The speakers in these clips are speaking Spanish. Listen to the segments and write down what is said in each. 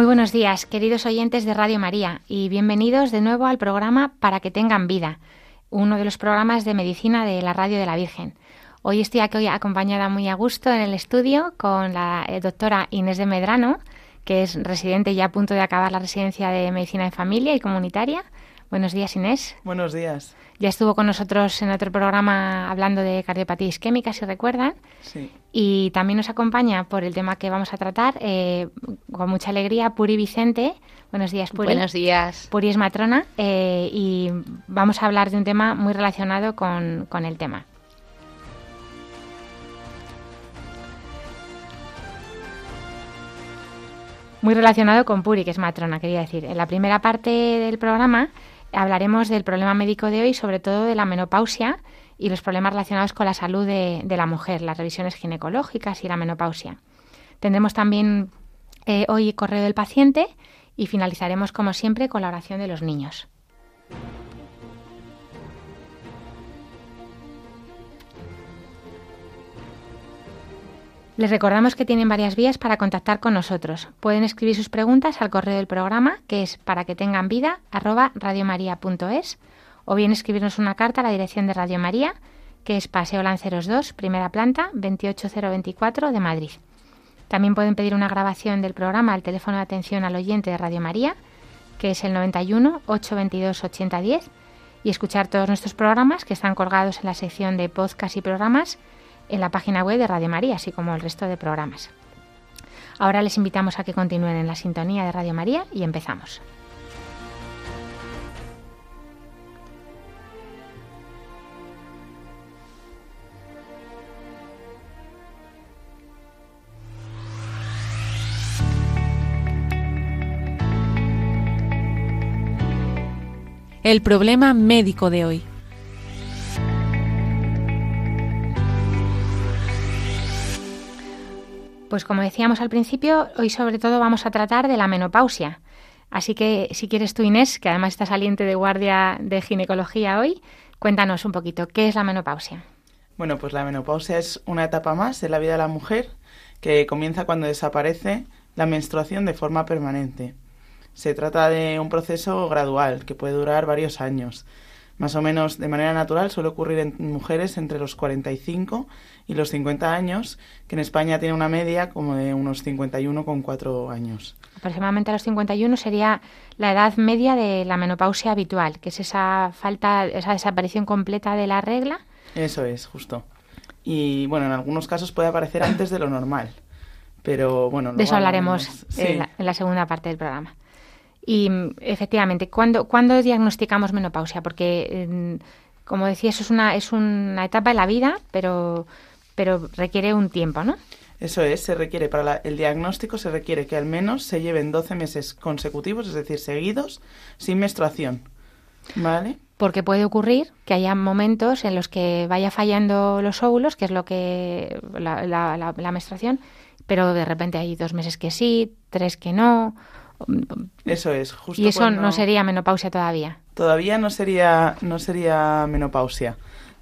Muy buenos días, queridos oyentes de Radio María, y bienvenidos de nuevo al programa Para que tengan vida, uno de los programas de medicina de la Radio de la Virgen. Hoy estoy aquí acompañada muy a gusto en el estudio con la eh, doctora Inés de Medrano, que es residente ya a punto de acabar la residencia de medicina de familia y comunitaria. Buenos días, Inés. Buenos días. Ya estuvo con nosotros en otro programa hablando de cardiopatía isquémica, si recuerdan. Sí. Y también nos acompaña por el tema que vamos a tratar, eh, con mucha alegría, Puri Vicente. Buenos días, Puri. Buenos días. Puri es matrona eh, y vamos a hablar de un tema muy relacionado con, con el tema. Muy relacionado con Puri, que es matrona, quería decir. En la primera parte del programa hablaremos del problema médico de hoy, sobre todo de la menopausia y los problemas relacionados con la salud de, la mujer, las revisiones ginecológicas y la menopausia. Tendremos también eh, hoy correo del paciente y finalizaremos, como siempre, con la oración de los niños. Les recordamos que tienen varias vías para contactar con nosotros. Pueden escribir sus preguntas al correo del programa, que es para que tengan vida, radiomaria.es, o bien escribirnos una carta a la dirección de Radio María, que es Paseo Lanceros 2, primera planta, 28024 de Madrid. También pueden pedir una grabación del programa al teléfono de atención al oyente de Radio María, que es el 91 822 8010, y escuchar todos nuestros programas que están colgados en la sección de podcast y programas en la página web de Radio María, así como el resto de programas. Ahora les invitamos a que continúen en la sintonía de Radio María y empezamos. El problema médico de hoy. Pues como decíamos al principio, hoy sobre todo vamos a tratar de la menopausia. Así que si quieres tú, Inés, que además está saliente de guardia de ginecología hoy, cuéntanos un poquito, ¿qué es la menopausia? Bueno, pues la menopausia es una etapa más de la vida de la mujer que comienza cuando desaparece la menstruación de forma permanente. Se trata de un proceso gradual que puede durar varios años. Más o menos de manera natural suele ocurrir en mujeres entre los 45 y los 50 años, que en España tiene una media como de unos 51,4 años. Aproximadamente a los 51 sería la edad media de la menopausia habitual, que es esa falta, esa desaparición completa de la regla. Eso es, justo. Y bueno, en algunos casos puede aparecer antes de lo normal. Pero bueno, de eso hablaremos sí. en, la, en la segunda parte del programa. Y efectivamente, ¿cuándo, ¿cuándo diagnosticamos menopausia? Porque, como decía, eso es una, es una etapa de la vida, pero, pero requiere un tiempo, ¿no? Eso es, se requiere para la, el diagnóstico se requiere que al menos se lleven 12 meses consecutivos, es decir, seguidos, sin menstruación. ¿Vale? Porque puede ocurrir que haya momentos en los que vaya fallando los óvulos, que es lo que la, la, la, la menstruación, pero de repente hay dos meses que sí, tres que no, eso es, justo. Y eso cuando... no sería menopausia todavía. Todavía no sería, no sería menopausia.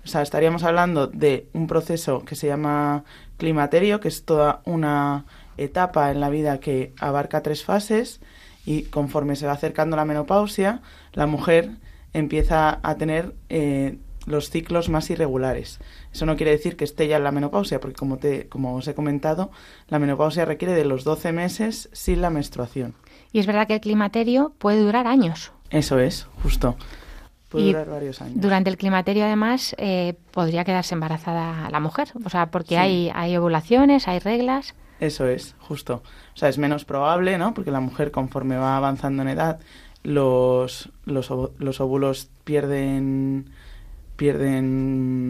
O sea, estaríamos hablando de un proceso que se llama climaterio, que es toda una etapa en la vida que abarca tres fases y conforme se va acercando la menopausia, la mujer empieza a tener eh, los ciclos más irregulares. Eso no quiere decir que esté ya en la menopausia, porque como, te, como os he comentado, la menopausia requiere de los 12 meses sin la menstruación. Y es verdad que el climaterio puede durar años. Eso es, justo. Puede y durar varios años. Durante el climaterio, además, eh, podría quedarse embarazada la mujer. O sea, porque sí. hay, hay ovulaciones, hay reglas. Eso es, justo. O sea, es menos probable, ¿no? Porque la mujer, conforme va avanzando en edad, los, los, los óvulos pierden. pierden.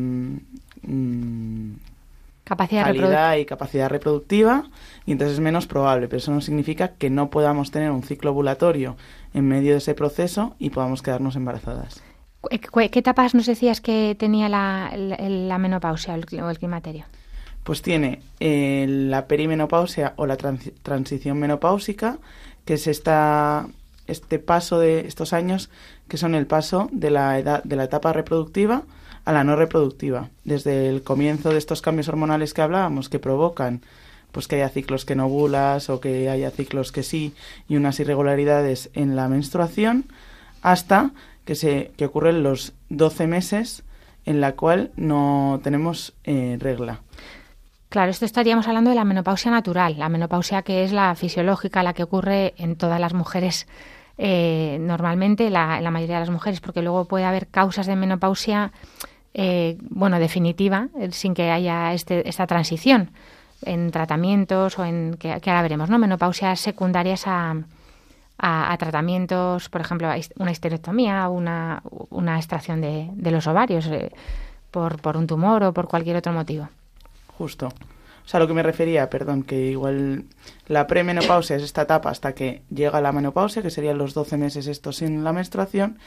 Capacidad calidad y capacidad reproductiva y entonces es menos probable, pero eso no significa que no podamos tener un ciclo ovulatorio en medio de ese proceso y podamos quedarnos embarazadas. ¿Qué etapas nos decías que tenía la, la, menopausia o el, climaterio? Pues tiene eh, la perimenopausia o la transición menopáusica, que es esta, este paso de estos años, que son el paso de la, edad, de la etapa reproductiva a la no reproductiva. Desde el comienzo de estos cambios hormonales que hablábamos, que provocan pues que haya ciclos que no ovulas o que haya ciclos que sí y unas irregularidades en la menstruación, hasta que, se, que ocurren los 12 meses en la cual no tenemos eh, regla. Claro, esto estaríamos hablando de la menopausia natural, la menopausia que es la fisiológica, la que ocurre en todas las mujeres eh, normalmente, la, la mayoría de las mujeres, porque luego puede haber causas de menopausia, eh, bueno, definitiva, sin que haya este, esta transición en tratamientos o en que, ahora veremos, ¿no? Menopausias secundarias a, a, tratamientos, por ejemplo, una histerectomía, una, una extracción de, de los ovarios eh, por, por un tumor o por cualquier otro motivo. Justo. O sea, lo que me refería, perdón, que igual la premenopausia es esta etapa hasta que llega la menopausia, que serían los 12 meses estos sin la menstruación.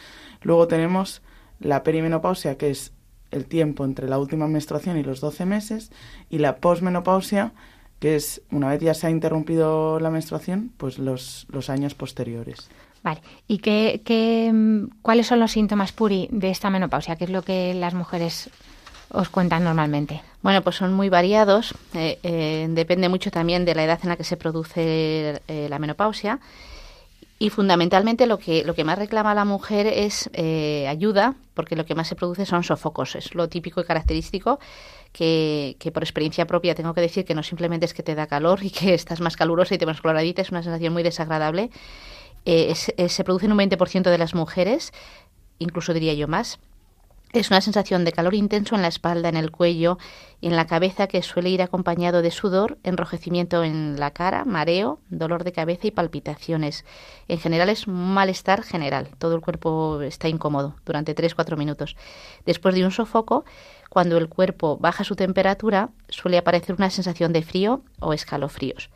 Luego tenemos la perimenopausia, que es el tiempo entre la última menstruación y los 12 meses. Y la posmenopausia, que es una vez ya se ha interrumpido la menstruación, pues los, los años posteriores. Vale. ¿Y qué, qué, cuáles son los síntomas puri de esta menopausia? ¿Qué es lo que las mujeres os cuentan normalmente? Bueno, pues son muy variados. Eh, eh, depende mucho también de la edad en la que se produce eh, la menopausia. Y fundamentalmente lo que, lo que más reclama la mujer es ayuda, porque lo que más se produce son sofocos. Es lo típico y característico que, por experiencia propia tengo que decir que no simplemente es que te da calor y que estás más calurosa y te más coloradita, es una sensación muy desagradable. Eh, se produce en un 20% de las mujeres, incluso diría yo más. Es una sensación de calor intenso en la espalda, en el cuello y en la cabeza que suele ir acompañado de sudor, enrojecimiento en la cara, mareo, dolor de cabeza y palpitaciones. En general es un malestar general. Todo el cuerpo está incómodo durante 3-4 minutos. Después de un sofoco, cuando el cuerpo baja su temperatura, suele aparecer una sensación de frío o escalofríos.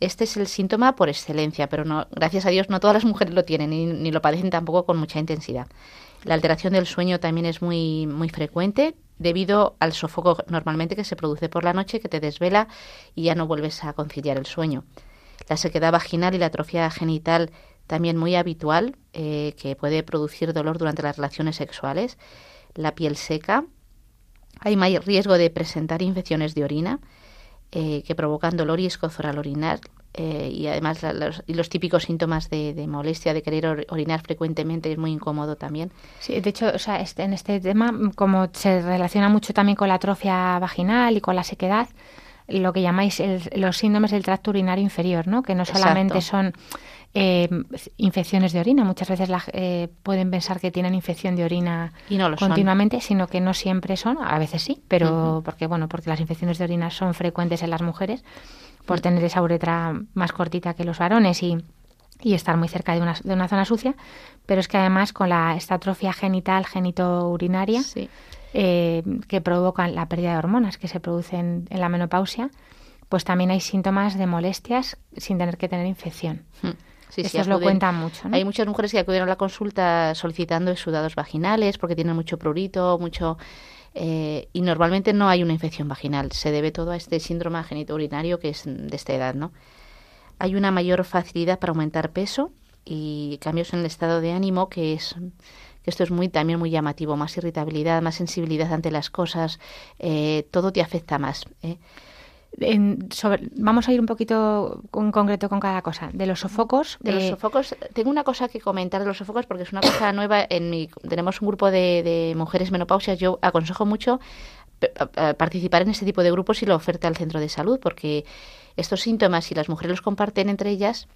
Este es el síntoma por excelencia, pero no, gracias a Dios no todas las mujeres lo tienen ni, ni lo padecen tampoco con mucha intensidad. La alteración del sueño también es muy, muy frecuente debido al sofoco normalmente que se produce por la noche que te desvela y ya no vuelves a conciliar el sueño. La sequedad vaginal y la atrofia genital también muy habitual eh, que puede producir dolor durante las relaciones sexuales. La piel seca, hay mayor riesgo de presentar infecciones de orina eh, que provocan dolor y escozor al orinar. Eh, y además los, y los, típicos síntomas de, molestia, de querer orinar frecuentemente, es muy incómodo también. Sí, de hecho, o sea, este, en este tema, como se relaciona mucho también con la atrofia vaginal y con la sequedad, lo que llamáis los síndromes del tracto urinario inferior, ¿no? Que no solamente son eh, infecciones de orina. Muchas veces la, eh, pueden pensar que tienen infección de orina continuamente, sino que no siempre son. A veces sí, pero porque bueno, porque las infecciones de orina son frecuentes en las mujeres por tener esa uretra más cortita que los varones y, y estar muy cerca de una, de una, zona sucia. Pero es que además con la esta atrofia genital, genitourinaria, eh, que provocan la pérdida de hormonas que se producen en la menopausia, pues también hay síntomas de molestias sin tener que tener infección. Sí, lo cuentan mucho. Hay muchas mujeres que acuden a la consulta solicitando exudados vaginales porque tienen mucho prurito, mucho eh, y normalmente no hay una infección vaginal. Se debe todo a este síndrome genitourinario que es de esta edad, ¿no? Hay una mayor facilidad para aumentar peso y cambios en el estado de ánimo que es que esto es muy también muy llamativo, más irritabilidad, más sensibilidad ante las cosas, eh, todo te afecta más. ¿eh? Vamos a ir un poquito en concreto con cada cosa. De los sofocos. De los eh, sofocos, tengo una cosa que comentar de los sofocos porque es una cosa nueva. En mi, tenemos un grupo de, mujeres menopausias. Yo aconsejo mucho participar en este tipo de grupos y lo oferta al centro de salud porque estos síntomas, si las mujeres los comparten entre ellas,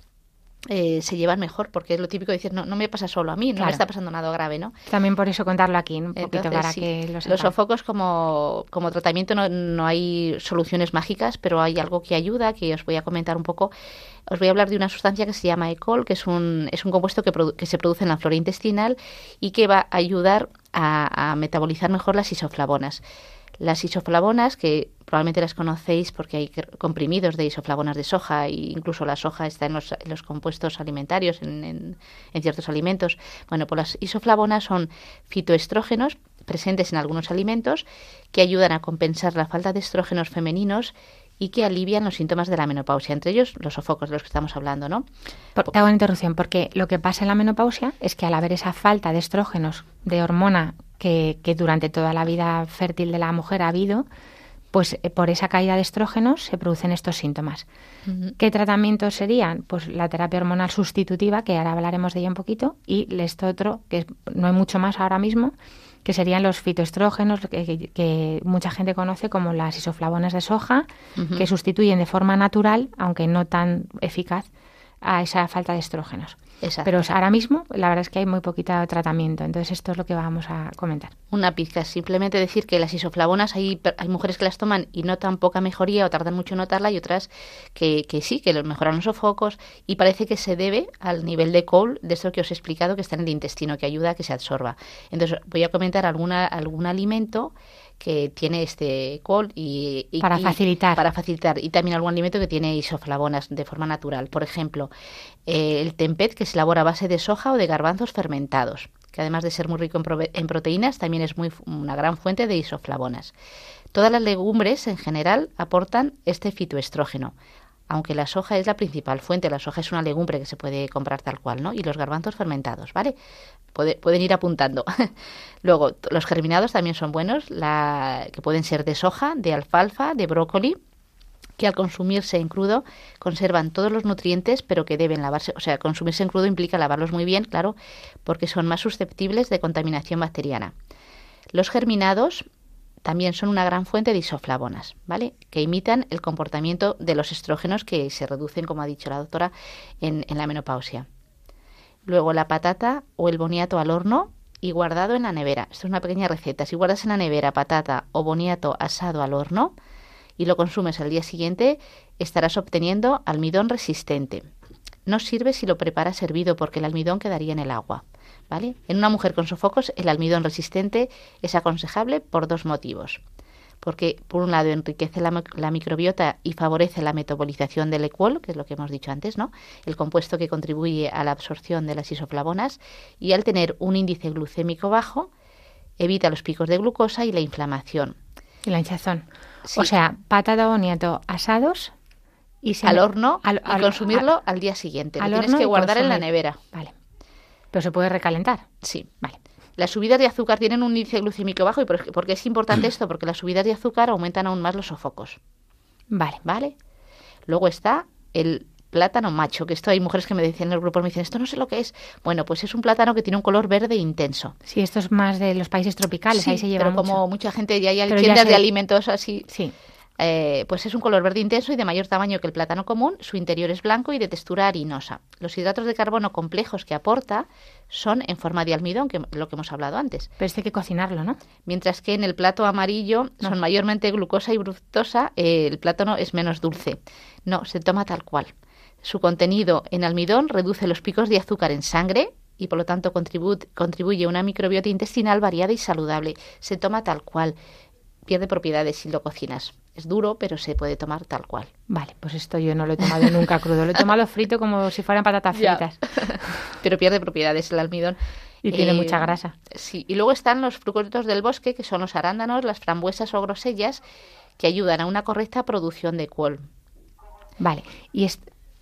eh, se llevan mejor, porque es lo típico de decir, no, no me pasa solo a mí, no me está pasando nada grave, ¿no? También por eso contarlo aquí, un poquito para que los Los sofocos como, como tratamiento no, no, hay soluciones mágicas, pero hay algo que ayuda, que os voy a comentar un poco. Os voy a hablar de una sustancia que se llama ECOL, que es un, es un compuesto que, que se produce en la flora intestinal y que va a ayudar a, a metabolizar mejor las isoflavonas. Las isoflavonas, que probablemente las conocéis porque hay comprimidos de isoflavonas de soja e incluso la soja está en los, compuestos alimentarios, en, en, ciertos alimentos. Bueno, pues las isoflavonas son fitoestrógenos presentes en algunos alimentos que ayudan a compensar la falta de estrógenos femeninos y que alivian los síntomas de la menopausia, entre ellos los sofocos de los que estamos hablando, ¿no? te hago una interrupción, porque lo que pasa en la menopausia es que al haber esa falta de estrógenos, de hormona que, que durante toda la vida fértil de la mujer ha habido, pues eh, por esa caída de estrógenos se producen estos síntomas. ¿Qué tratamientos serían? Pues la terapia hormonal sustitutiva, que ahora hablaremos de ella un poquito, y esto otro, que no hay mucho más ahora mismo, que serían los fitoestrógenos que, mucha gente conoce como las isoflavonas de soja, que sustituyen de forma natural, aunque no tan eficaz, a esa falta de estrógenos. Pero ahora mismo la verdad es que hay muy poquito tratamiento, entonces esto es lo que vamos a comentar. Una pizca, simplemente decir que las isoflavonas hay, hay mujeres que las toman y notan poca mejoría o tardan mucho en notarla y otras que, que sí, que mejoran los sofocos y parece que se debe al nivel de col de esto que os he explicado que está en el intestino, que ayuda a que se absorba. Entonces voy a comentar alguna, algún alimento que tiene este col y, para facilitar. para facilitar. Y también algún alimento que tiene isoflavonas de forma natural. Por ejemplo eh, el tempet que se elabora a base de soja o de garbanzos fermentados que además de ser muy rico en, en proteínas también es muy una gran fuente de isoflavonas. Todas las legumbres en general aportan este fitoestrógeno aunque la soja es la principal fuente, la soja es una legumbre que se puede comprar tal cual, ¿no? Y los garbanzos fermentados, ¿vale? pueden ir apuntando. Luego, los germinados también son buenos, que pueden ser de soja, de alfalfa, de brócoli, que al consumirse en crudo conservan todos los nutrientes, pero que deben lavarse. O sea, consumirse en crudo implica lavarlos muy bien, claro, porque son más susceptibles de contaminación bacteriana. Los germinados también son una gran fuente de isoflavonas, ¿vale? Que imitan el comportamiento de los estrógenos que se reducen, como ha dicho la doctora, en, la menopausia. Luego la patata o el boniato al horno y guardado en la nevera. Esto es una pequeña receta. Si guardas en la nevera patata o boniato asado al horno y lo consumes al día siguiente, estarás obteniendo almidón resistente. No sirve si lo preparas hervido porque el almidón quedaría en el agua. En una mujer con sofocos, el almidón resistente es aconsejable por dos motivos. Porque, por un lado, enriquece la, microbiota y favorece la metabolización del equol, que es lo que hemos dicho antes, ¿no? El compuesto que contribuye a la absorción de las isoflavonas. Y al tener un índice glucémico bajo, evita los picos de glucosa y la inflamación. Y la hinchazón. O sea, patata boniato asados y al horno y consumirlo al, día siguiente. Lo tienes que guardar en la nevera. Vale. Pero se puede recalentar. Sí. Vale. Las subidas de azúcar tienen un índice glucémico bajo y por, qué es importante esto, porque las subidas de azúcar aumentan aún más los sofocos. Vale. Vale. Luego está el plátano macho, que esto hay mujeres que me dicen en el grupo, me dicen, esto no sé lo que es. Bueno, pues es un plátano que tiene un color verde intenso. Sí, esto es más de los países tropicales, ahí se lleva pero como mucha gente ya hay tiendas de alimentos así. Sí. Eh, pues es un color verde intenso y de mayor tamaño que el plátano común, su interior es blanco y de textura harinosa. Los hidratos de carbono complejos que aporta son en forma de almidón, que lo que hemos hablado antes. Pero este hay que cocinarlo, ¿no? Mientras que en el plato amarillo son mayormente glucosa y fructosa, eh, el plátano es menos dulce. No, se toma tal cual. Su contenido en almidón reduce los picos de azúcar en sangre, y por lo tanto contribuye a una microbiota intestinal variada y saludable. Se toma tal cual. Pierde propiedades si lo cocinas. Es duro, pero se puede tomar tal cual. Vale, pues esto yo no lo he tomado nunca crudo. Lo he tomado frito como si fueran patatas fritas. pero pierde propiedades el almidón. Y tiene mucha eh, grasa. Sí, y luego están los frutos del bosque, que son los arándanos, las frambuesas o grosellas, que ayudan a una correcta producción de col. Vale, y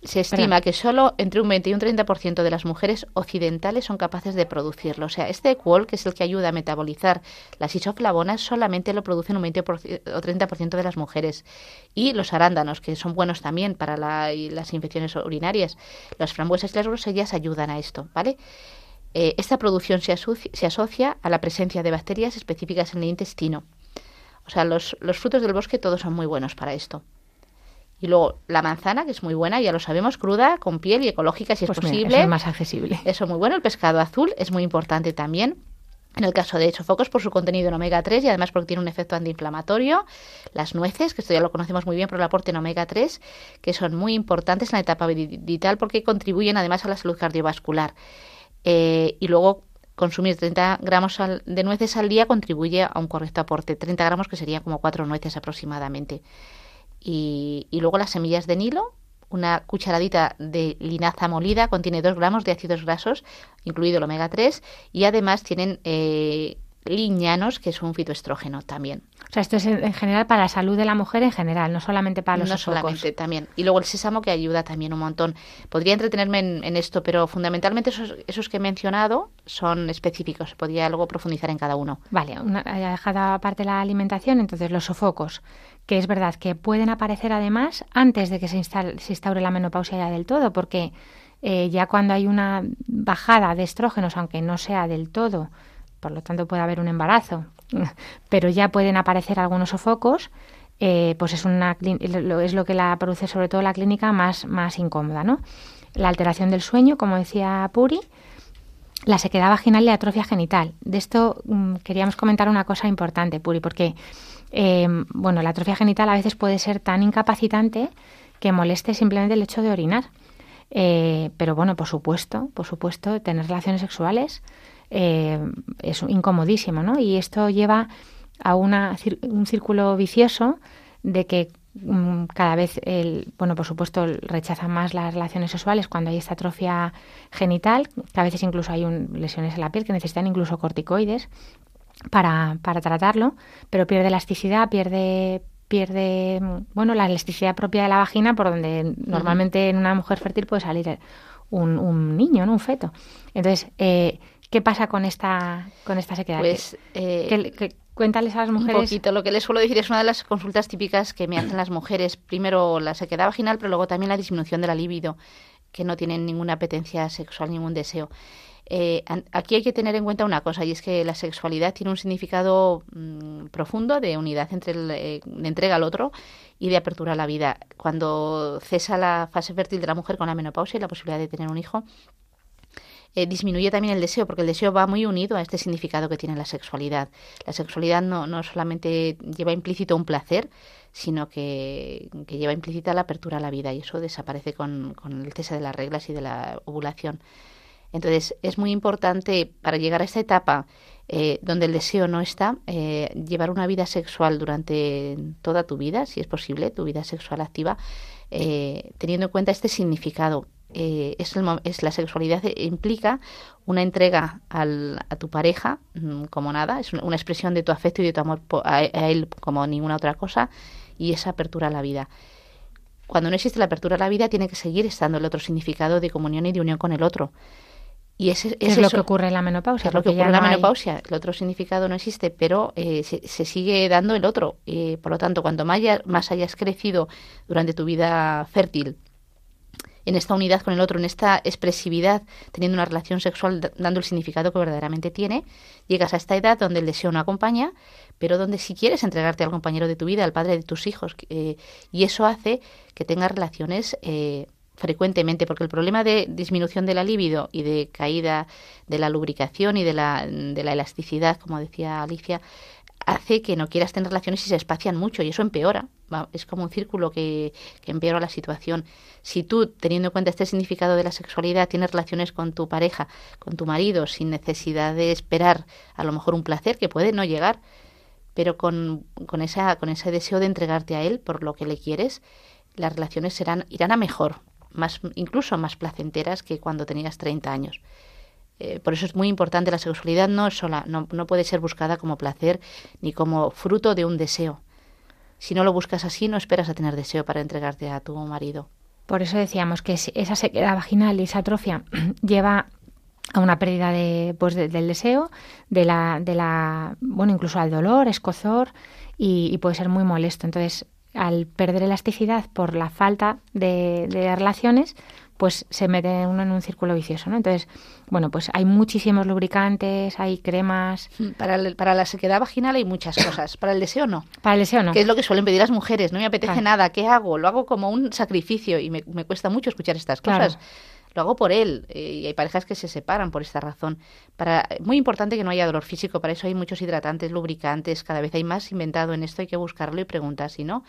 se estima que solo entre un 20 y un 30% de las mujeres occidentales son capaces de producirlo. O sea, este equol, que es el que ayuda a metabolizar las isoflavonas, solamente lo producen un 20 o 30% de las mujeres. Y los arándanos, que son buenos también para las infecciones urinarias. Las frambuesas y las grosellas ayudan a esto, ¿vale? Eh, esta producción se, se, asocia a la presencia de bacterias específicas en el intestino. O sea, los, los frutos del bosque todos son muy buenos para esto. Y luego la manzana, que es muy buena, ya lo sabemos, cruda, con piel y ecológica si es pues posible. eso es más accesible. Eso muy bueno. El pescado azul es muy importante también. En el caso de focos por su contenido en omega 3 y además porque tiene un efecto antiinflamatorio. Las nueces, que esto ya lo conocemos muy bien por el aporte en omega 3, que son muy importantes en la etapa vital porque contribuyen además a la salud cardiovascular. Eh, y luego consumir 30 gramos de nueces al día contribuye a un correcto aporte. 30 gramos que serían como 4 nueces aproximadamente. Y, y luego las semillas de Nilo, una cucharadita de linaza molida contiene 2 gramos de ácidos grasos, incluido el omega 3, y además tienen eh, liñanos, que es un fitoestrógeno también. O sea, esto es en general para la salud de la mujer en general, no solamente para los No solamente, también. Y luego el sésamo que ayuda también un montón. Podría entretenerme en, esto, pero fundamentalmente esos, esos, que he mencionado son específicos. Podría luego profundizar en cada uno. Vale, una, dejado aparte la alimentación, entonces los sofocos, que es verdad que pueden aparecer además antes de que se, instaure la menopausia ya del todo, porque eh, ya cuando hay una bajada de estrógenos, aunque no sea del todo, por lo tanto puede haber un embarazo, pero ya pueden aparecer algunos sofocos, eh, pues es, una, es lo que la produce sobre todo la clínica más, más incómoda, ¿no? La alteración del sueño, como decía Puri, la sequedad vaginal y la atrofia genital. De esto mm, queríamos comentar una cosa importante, Puri, porque em, bueno, la atrofia genital a veces puede ser tan incapacitante que moleste simplemente el hecho de orinar. Eh, pero bueno, por supuesto, por supuesto, tener relaciones sexuales eh, es incomodísimo, ¿no? Y esto lleva a una, un círculo vicioso de que mm, cada vez, el, bueno, por supuesto, rechaza más las relaciones sexuales cuando hay esta atrofia genital, que a veces incluso hay lesiones en la piel que necesitan incluso corticoides para, para tratarlo, pero pierde elasticidad, pierde pierde bueno la elasticidad propia de la vagina por donde normalmente en una mujer fértil puede salir un, un niño, ¿no? un feto. Entonces, eh, ¿Qué pasa con esta, con esta sequedad? Pues, eh, cuéntales a las mujeres. Un poquito, lo que les suelo decir es una de las consultas típicas que me hacen las mujeres. Primero la sequedad vaginal, pero luego también la disminución de la libido, que no tienen ninguna apetencia sexual, ningún deseo. Eh, aquí hay que tener en cuenta una cosa y es que la sexualidad tiene un significado mm, profundo de unidad entre el, eh, de entrega al otro y de apertura a la vida. Cuando cesa la fase fértil de la mujer con la menopausia y la posibilidad de tener un hijo, eh, disminuye también el deseo, porque el deseo va muy unido a este significado que tiene la sexualidad. La sexualidad no, no solamente lleva implícito un placer, sino que, lleva implícita la apertura a la vida y eso desaparece con, el cese de las reglas y de la ovulación. Entonces, es muy importante para llegar a esta etapa eh, donde el deseo no está, eh, llevar una vida sexual durante toda tu vida, si es posible, tu vida sexual activa, teniendo en cuenta este significado eh, es, es, la sexualidad implica una entrega al, a tu pareja mm, como nada, es una expresión de tu afecto y de tu amor a, él como ninguna otra cosa y esa apertura a la vida. Cuando no existe la apertura a la vida tiene que seguir estando el otro significado de comunión y de unión con el otro. Y ese, es, lo que ocurre en la menopausia. Es lo que ocurre en la menopausia. El otro significado no existe, pero eh, se, sigue dando el otro. Eh, por lo tanto, cuanto más, más hayas crecido durante tu vida fértil en esta unidad con el otro, en esta expresividad, teniendo una relación sexual, dando el significado que verdaderamente tiene, llegas a esta edad donde el deseo no acompaña, pero donde si quieres entregarte al compañero de tu vida, al padre de tus hijos, eh, y eso hace que tengas relaciones eh, frecuentemente, porque el problema de disminución de la libido y de caída de la lubricación y de la, de la elasticidad, como decía Alicia, hace que no quieras tener relaciones y se espacian mucho y eso empeora. Es como un círculo que, empeora la situación. Si tú, teniendo en cuenta este significado de la sexualidad, tienes relaciones con tu pareja, con tu marido, sin necesidad de esperar a lo mejor un placer que puede no llegar, pero con, con, esa, con ese deseo de entregarte a él por lo que le quieres, las relaciones serán, irán a mejor, más, incluso más placenteras que cuando tenías 30 años. Eh, por eso es muy importante la sexualidad no sola, no, no puede ser buscada como placer ni como fruto de un deseo. Si no lo buscas así, no esperas a tener deseo para entregarte a tu marido. Por eso decíamos que esa sequedad vaginal y esa atrofia lleva a una pérdida de, pues del deseo, de la, de la, bueno, incluso al dolor, escozor y, puede ser muy molesto. Entonces, al perder elasticidad por la falta de, de relaciones, pues se mete uno en un círculo vicioso, ¿no? Entonces, bueno, pues hay muchísimos lubricantes, hay cremas. Mm, para, para la sequedad vaginal hay muchas cosas, para el deseo no. Para el deseo no. Que es lo que suelen pedir las mujeres, no me apetece nada, ¿qué hago? Lo hago como un sacrificio y me, cuesta mucho escuchar estas cosas. Lo hago por él eh, y hay parejas que se separan por esta razón. Para, muy importante que no haya dolor físico, para eso hay muchos hidratantes, lubricantes, cada vez hay más inventado en esto, hay que buscarlo y preguntar si no.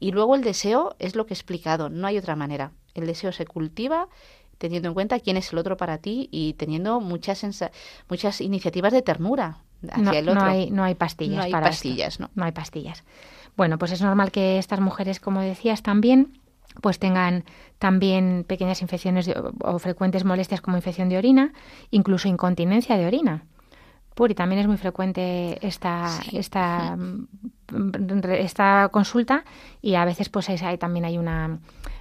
Y luego el deseo es lo que he explicado, no hay otra manera. El deseo se cultiva teniendo en cuenta quién es el otro para ti y teniendo muchas muchas iniciativas de ternura hacia no, el otro. No hay, no hay pastillas no hay para pastillas, esto. ¿no? No hay pastillas. Bueno, pues es normal que estas mujeres, como decías, también pues tengan también pequeñas infecciones de, o frecuentes molestias como infección de orina, incluso incontinencia de orina. Puri, también es muy frecuente esta, Sí. esta, esta consulta y a veces pues es- hay, también hay una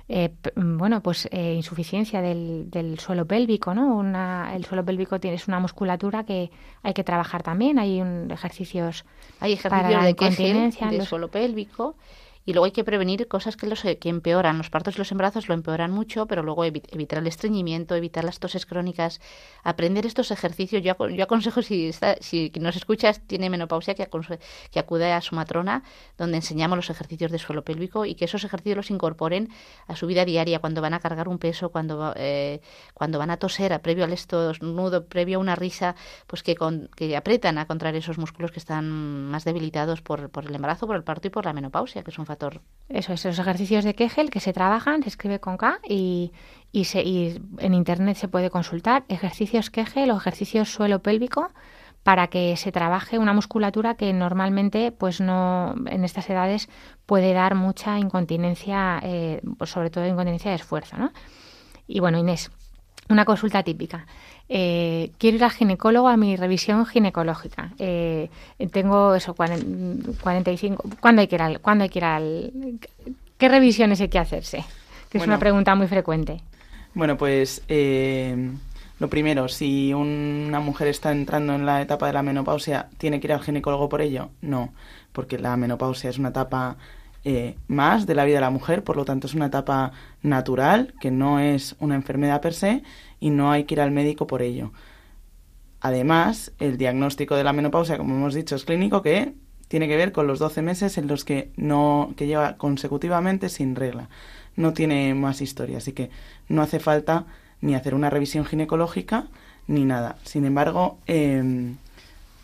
eh, p- bueno pues eh, insuficiencia del, del suelo pélvico, ¿no? Una, el suelo pélvico tiene es una musculatura que hay que trabajar también. Hay un, ejercicios Hay para ejercicios de incontinencia, de los- suelo pélvico. Y luego hay que prevenir cosas que, los, que empeoran. Los partos y los embarazos lo empeoran mucho, pero luego evi- evitar el estreñimiento, evitar las toses crónicas. Aprender estos ejercicios. Yo, yo aconsejo, si, está, si nos escuchas, tiene menopausia, que, que acude a su matrona, donde enseñamos los ejercicios de suelo pélvico y que esos ejercicios los incorporen a su vida diaria, cuando van a cargar un peso, cuando, eh, cuando van a toser, a- previo al estornudo, previo a una risa, pues que, con, que apretan a contraer esos músculos que están más debilitados por, por el embarazo, por el parto y por la menopausia, que es Eso es, los ejercicios de Kegel que se trabajan, se escribe con K y, y, se, y en internet se puede consultar ejercicios Kegel o ejercicios suelo pélvico para que se trabaje una musculatura que normalmente, pues no, en estas edades puede dar mucha incontinencia, eh, pues sobre todo incontinencia de esfuerzo, ¿no? Y bueno, Inés, una consulta típica. Eh, quiero ir al ginecólogo a mi revisión ginecológica. Eh, tengo eso, cuaren- 45. ¿Cuándo hay que ir al, cuándo hay que ir al, ¿Qué revisiones hay que hacerse? Que es una pregunta muy frecuente. Bueno, pues eh, lo primero, si una mujer está entrando en la etapa de la menopausia, ¿tiene que ir al ginecólogo por ello? No, porque la menopausia es una etapa eh, más de la vida de la mujer, por lo tanto es una etapa natural, que no es una enfermedad per se, y no hay que ir al médico por ello. Además, el diagnóstico de la menopausia, como hemos dicho, es clínico, que tiene que ver con los 12 meses en los que no que lleva consecutivamente sin regla. No tiene más historia, así que no hace falta ni hacer una revisión ginecológica ni nada. Sin embargo, eh,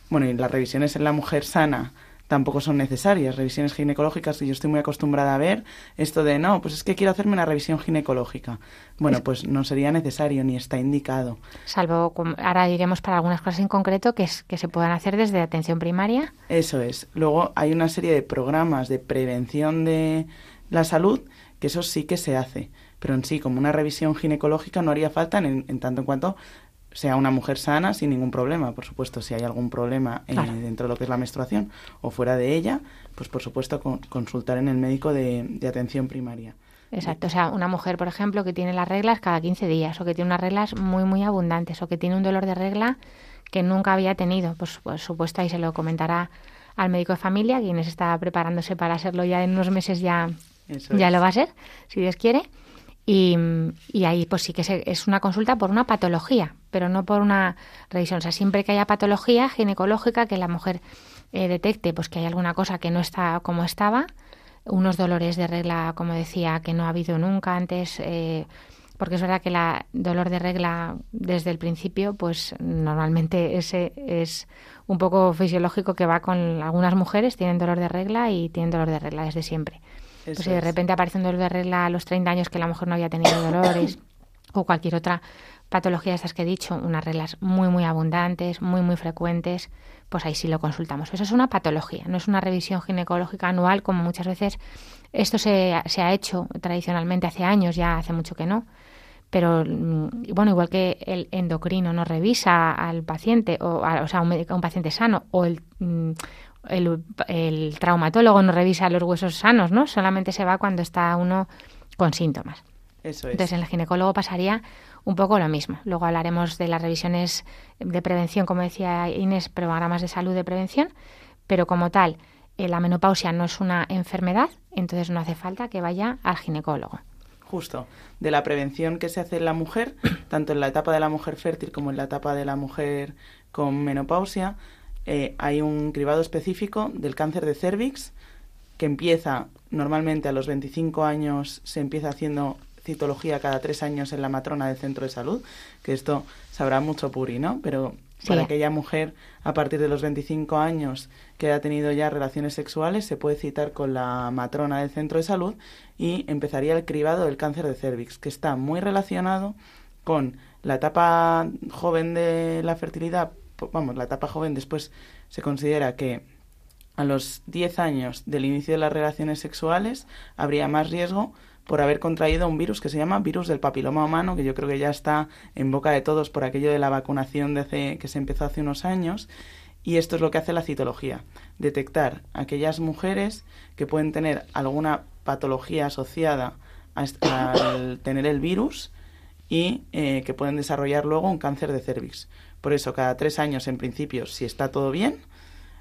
bueno, y las revisiones en la mujer sana tampoco son necesarias. Revisiones ginecológicas, y yo estoy muy acostumbrada a ver esto de, no, pues es que quiero hacerme una revisión ginecológica. Bueno, pues no sería necesario ni está indicado. Salvo, ahora diremos para algunas cosas en concreto que, es, que se puedan hacer desde atención primaria. Eso es. Luego hay una serie de programas de prevención de la salud que eso sí que se hace. Pero en sí, como una revisión ginecológica no haría falta en, en tanto en cuanto sea una mujer sana sin ningún problema. Por supuesto, si hay algún problema eh, Claro. dentro de lo que es la menstruación o fuera de ella, pues por supuesto con- consultar en el médico de, de atención primaria. Exacto, o sea, una mujer, por ejemplo, que tiene las reglas cada 15 días o que tiene unas reglas muy, muy abundantes o que tiene un dolor de regla que nunca había tenido, pues por supuesto ahí se lo comentará al médico de familia, quien está preparándose para hacerlo ya en unos meses ya, Eso ya es. lo va a ser, si Dios quiere. Y, y ahí pues sí que se- es una consulta por una patología, pero no por una revisión. O sea, siempre que haya patología ginecológica, que la mujer eh, detecte pues que hay alguna cosa que no está como estaba, unos dolores de regla, como decía, que no ha habido nunca antes, eh, porque es verdad que la dolor de regla desde el principio, pues normalmente ese es un poco fisiológico que va con algunas mujeres, tienen dolor de regla y tienen dolor de regla desde siempre. Pues si de repente aparece un dolor de regla a los 30 años que la mujer no había tenido dolores o cualquier otra patología de estas que he dicho, unas reglas muy, muy abundantes, muy, muy frecuentes, pues ahí sí lo consultamos. Eso es una patología, no es una revisión ginecológica anual como muchas veces esto se, se ha hecho tradicionalmente hace años, ya hace mucho que no. Pero mm, bueno, igual que el endocrino no revisa al paciente, o, a, o sea, un, paciente sano, o el, mm, el, el traumatólogo no revisa los huesos sanos, ¿no? Solamente se va cuando está uno con síntomas. Eso es. Entonces, en el ginecólogo pasaría un poco lo mismo. Luego hablaremos de las revisiones de prevención, como decía Inés, programas de salud de prevención, pero como tal, eh, la menopausia no es una enfermedad, entonces no hace falta que vaya al ginecólogo. Justo, de la prevención que se hace en la mujer, tanto en la etapa de la mujer fértil como en la etapa de la mujer con menopausia, eh, hay un cribado específico del cáncer de cervix que empieza normalmente a los 25 años, se empieza haciendo citología cada tres años en la matrona del centro de salud, que esto sabrá mucho Puri, ¿no? Pero Sí. para aquella mujer a partir de los 25 años que ha tenido ya relaciones sexuales se puede citar con la matrona del centro de salud y empezaría el cribado del cáncer de cervix, que está muy relacionado con la etapa joven de la fertilidad, vamos, la etapa joven después se considera que a los 10 años del inicio de las relaciones sexuales habría más riesgo por haber contraído un virus que se llama virus del papiloma humano, que yo creo que ya está en boca de todos por aquello de la vacunación de que se empezó hace unos años. Y esto es lo que hace la citología, detectar aquellas mujeres que pueden tener alguna patología asociada al tener el virus y eh, que pueden desarrollar luego un cáncer de cervix. Por eso, cada tres años, en principio, si está todo bien,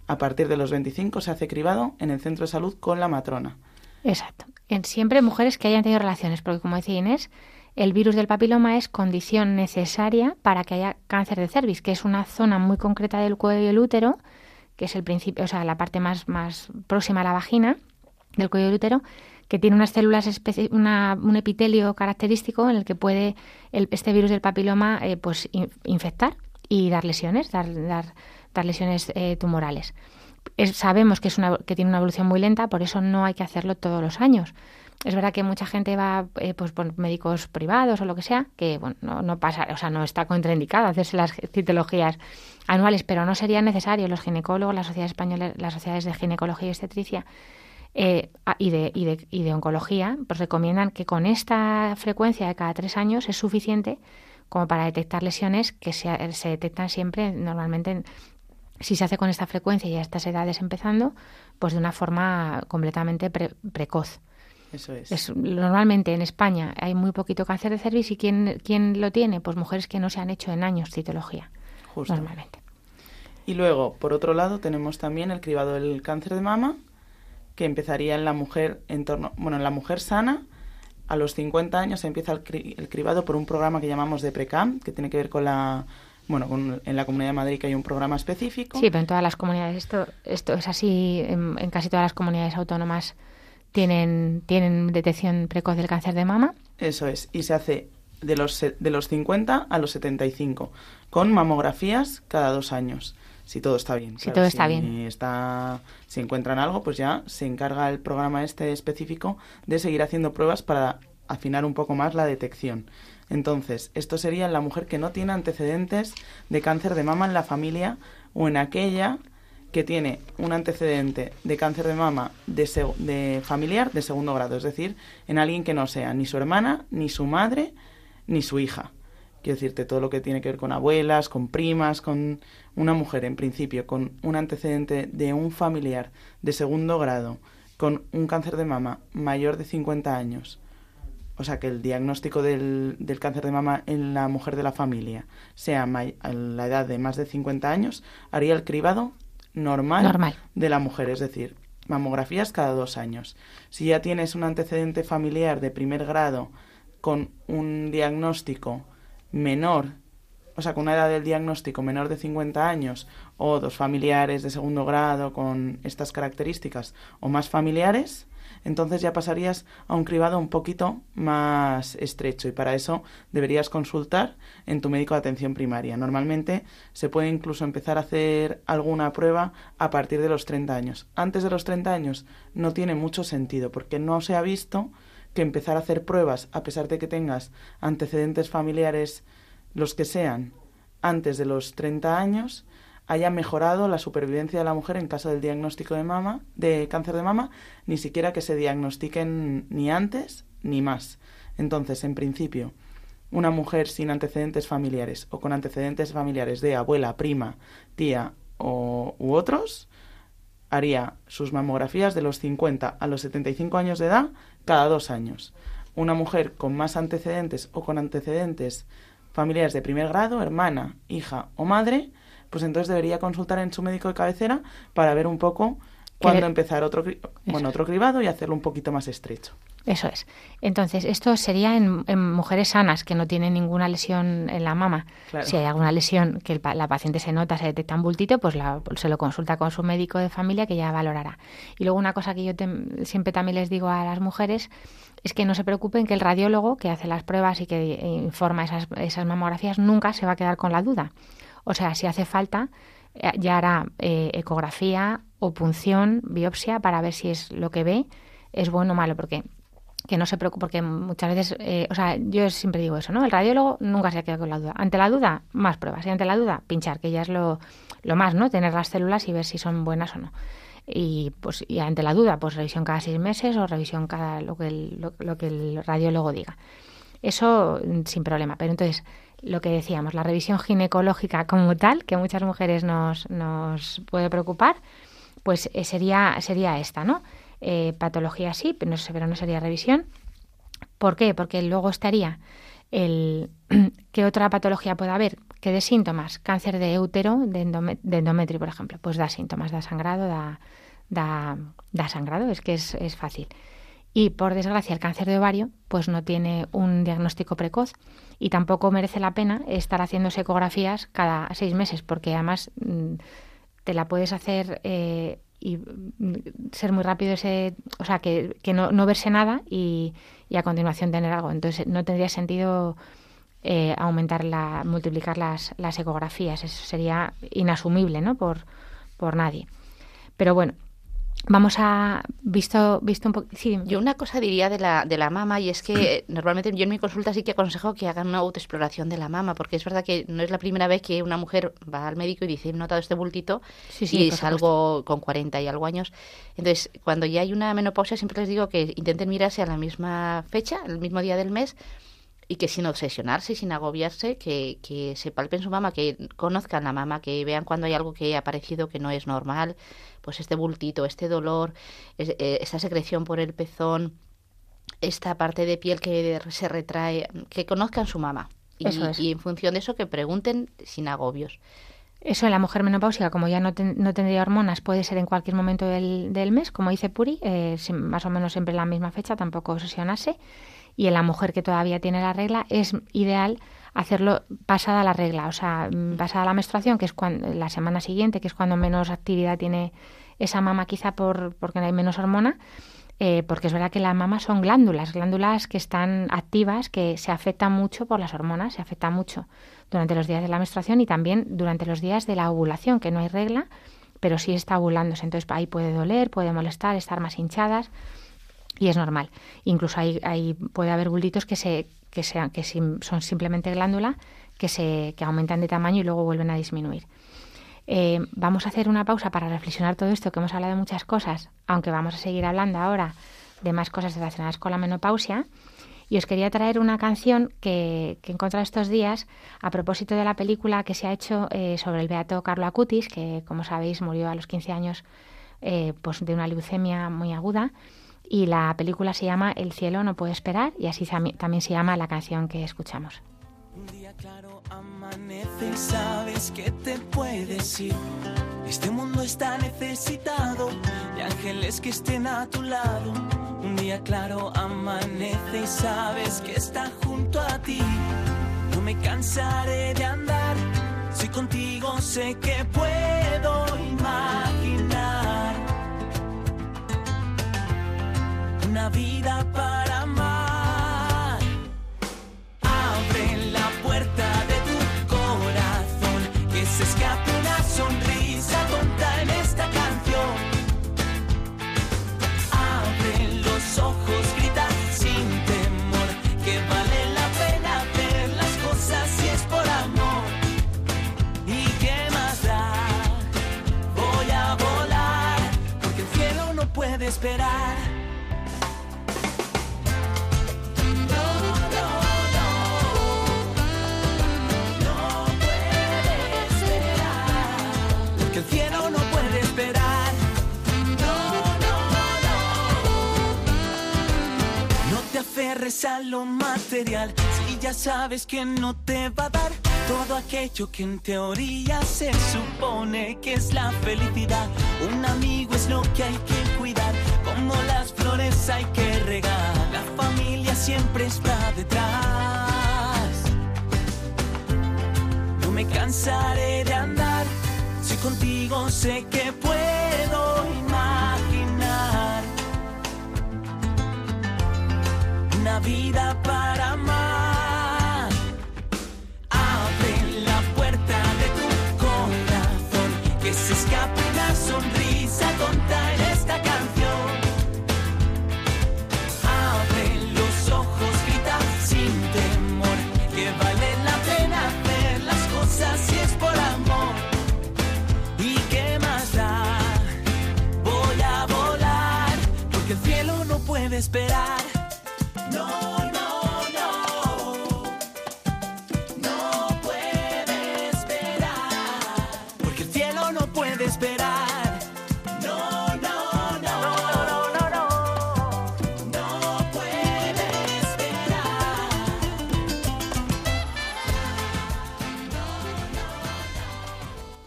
a partir de los 25 se hace cribado en el centro de salud con la matrona. Exacto. En siempre mujeres que hayan tenido relaciones, porque como decía Inés, el virus del papiloma es condición necesaria para que haya cáncer de cervix, que es una zona muy concreta del cuello del útero, que es el principio, o sea, la parte más, más próxima a la vagina del cuello del útero, que tiene unas células, una, un epitelio característico en el que puede el, este virus del papiloma eh, pues infectar y dar lesiones, dar, dar, dar lesiones eh, tumorales. Sabemos que, es una, que tiene una evolución muy lenta, por eso no hay que hacerlo todos los años. Es verdad que mucha gente va eh, pues por médicos privados o lo que sea, que bueno, no, pasa, o sea, no está contraindicado hacerse las citologías anuales, pero no sería necesario. Los ginecólogos, las sociedades españolas, las sociedades de ginecología y obstetricia eh, y, de, y, de, y de oncología, pues recomiendan que con esta frecuencia de cada tres años es suficiente como para detectar lesiones que se, detectan siempre normalmente si se hace con esta frecuencia y a estas edades empezando, pues de una forma completamente precoz. Eso es. Normalmente en España hay muy poquito cáncer de cervix y ¿quién, ¿quién lo tiene? Pues mujeres que no se han hecho en años citología. Normalmente. Y luego, por otro lado, tenemos también el cribado del cáncer de mama, que empezaría en la mujer en torno, bueno, en la mujer sana. A los 50 años empieza el, cribado por un programa que llamamos de Precam, que tiene que ver con la bueno, en la Comunidad de Madrid que hay un programa específico. Sí, pero en todas las comunidades esto esto es así, en, casi todas las comunidades autónomas tienen tienen detección precoz del cáncer de mama. Eso es, y se hace de los de los 50 a los 75 con mamografías cada dos años si todo está bien. Si todo está si bien. Está, si encuentran algo, pues ya se encarga el programa este específico de seguir haciendo pruebas para afinar un poco más la detección. Entonces, esto sería en la mujer que no tiene antecedentes de cáncer de mama en la familia o en aquella que tiene un antecedente de cáncer de mama de, de familiar de segundo grado, es decir, en alguien que no sea ni su hermana, ni su madre, ni su hija. Quiero decirte, todo lo que tiene que ver con abuelas, con primas, con una mujer, en principio, con un antecedente de un familiar de segundo grado, con un cáncer de mama mayor de 50 años, o sea, que el diagnóstico del, del cáncer de mama en la mujer de la familia sea a la edad de más de 50 años, haría el cribado normal, normal de la mujer, es decir, mamografías cada dos años. Si ya tienes un antecedente familiar de primer grado con un diagnóstico menor, o sea, con una edad del diagnóstico menor de 50 años, o dos familiares de segundo grado con estas características, o más familiares, entonces ya pasarías a un cribado un poquito más estrecho y para eso deberías consultar en tu médico de atención primaria. Normalmente se puede incluso empezar a hacer alguna prueba a partir de los 30 años. Antes de los 30 años no tiene mucho sentido porque no se ha visto que empezar a hacer pruebas, a pesar de que tengas antecedentes familiares, los que sean, antes de los 30 años, haya mejorado la supervivencia de la mujer en caso del diagnóstico de mama, de cáncer de mama, ni siquiera que se diagnostiquen ni antes ni más. Entonces, en principio, una mujer sin antecedentes familiares o con antecedentes familiares de abuela, prima, tía o, u otros, haría sus mamografías de los 50 a los 75 años de edad cada dos años. Una mujer con más antecedentes o con antecedentes familiares de primer grado, hermana, hija o madre, pues entonces debería consultar en su médico de cabecera para ver un poco cuándo empezar otro, bueno, otro cribado y hacerlo un poquito más estrecho. Eso es. Entonces, esto sería en, mujeres sanas que no tienen ninguna lesión en la mama. Si hay alguna lesión que la paciente se nota, se detecta un bultito, pues se lo consulta con su médico de familia que ya valorará. Y luego una cosa que yo siempre también les digo a las mujeres es que no se preocupen que el radiólogo que hace las pruebas y que informa esas, esas mamografías nunca se va a quedar con la duda. O sea, si hace falta, eh, ya hará eh, ecografía o punción, biopsia, para ver si es lo que ve es bueno o malo, porque que no se preocupe, porque muchas veces, eh, o sea, yo siempre digo eso, ¿no? El radiólogo nunca se queda con la duda. Ante la duda, más pruebas. Y ante la duda, pinchar, que ya es lo, lo más, ¿no? Tener las células y ver si son buenas o no. Y pues y ante la duda, pues revisión cada seis meses o revisión cada lo que el, lo, que el radiólogo diga. Eso mm, sin problema. Pero entonces, lo que decíamos, la revisión ginecológica como tal, que muchas mujeres nos, nos puede preocupar, pues eh, sería, sería esta, ¿no? Eh, patología sí, pero no, pero no sería revisión. ¿Por qué? Porque luego estaría el qué otra patología puede haber que de síntomas, cáncer de útero, de, endometrio, por ejemplo, pues da síntomas, da sangrado, da, da, da sangrado, es que es, es, fácil. Y por desgracia el cáncer de ovario pues no tiene un diagnóstico precoz y tampoco merece la pena estar haciendo ecografías cada seis meses porque además mm, te la puedes hacer eh, y mm, ser muy rápido ese, o sea, que, que no, no, verse nada y, y, a continuación tener algo. Entonces no tendría sentido eh, aumentar la, multiplicar las, las ecografías. Eso sería inasumible, ¿no? Por, por nadie. Pero bueno, Vamos a visto visto un poco. Yo una cosa diría de la de la mama y es que normalmente yo en mi consulta sí que aconsejo que hagan una autoexploración de la mama porque es verdad que no es la primera vez que una mujer va al médico y dice he notado este bultito y es algo con 40 y algo años. Entonces cuando ya hay una menopausia siempre les digo que intenten mirarse a la misma fecha, el mismo día del mes y que sin obsesionarse, sin agobiarse, que, que se palpen su mama, que conozcan la mama, que vean cuando hay algo que ha aparecido que no es normal, pues este bultito, este dolor, eh, esta secreción por el pezón, esta parte de piel que se retrae, que conozcan su mama. Y, y en función de eso que pregunten sin agobios. Eso en la mujer menopáusica, como ya no, no tendría hormonas, puede ser en cualquier momento del, del mes, como dice Puri, eh, más o menos siempre en la misma fecha, tampoco obsesionarse y en la mujer que todavía tiene la regla es ideal hacerlo pasada la regla, o sea, mm, pasada la menstruación, que es cuando, la semana siguiente, que es cuando menos actividad tiene esa mama quizá por, porque hay menos hormona, eh, porque es verdad que las mamas son glándulas, glándulas que están activas, que se afectan mucho por las hormonas, se afectan mucho durante los días de la menstruación y también durante los días de la ovulación, que no hay regla, pero sí está ovulándose. Entonces ahí puede doler, puede molestar, estar más hinchadas y es normal. Incluso hay, puede haber bultitos que se que sean que son simplemente glándula que se que aumentan de tamaño y luego vuelven a disminuir. Eh, vamos a hacer una pausa para reflexionar todo esto que hemos hablado de muchas cosas, aunque vamos a seguir hablando ahora de más cosas relacionadas con la menopausia. Y os quería traer una canción que, que he encontrado estos días a propósito de la película que se ha hecho eh, sobre el beato Carlo Acutis, que como sabéis murió a los 15 años eh, pues de una leucemia muy aguda y la película se llama El cielo no puede esperar y así también se llama la canción que escuchamos. Un día claro amanece, sabes que te puedes ir. Este mundo está necesitado de ángeles que estén a tu lado. Un día claro amanece y sabes que está junto a ti. No me cansaré de andar, si contigo sé que puedo imaginar una vida para amar. Abre la puerta de tu corazón, que se escape una sonrisa tonta en esta canción. Abre los ojos, grita sin temor, que vale la pena ver las cosas si es por amor. ¿Y qué más da? Voy a volar, porque el cielo no puede esperar. A lo material si ya sabes que no te va a dar todo aquello que en teoría se supone que es la felicidad? Un amigo es lo que hay que cuidar, como las flores hay que regar. La familia siempre está detrás. No me cansaré de andar, si contigo sé que puedo la vida para amar. Abre la puerta de tu corazón, que se escape una sonrisa con tal esta canción. Abre los ojos, grita sin temor, que vale la pena hacer las cosas si es por amor. ¿Y qué más da? Voy a volar, porque el cielo no puede esperar.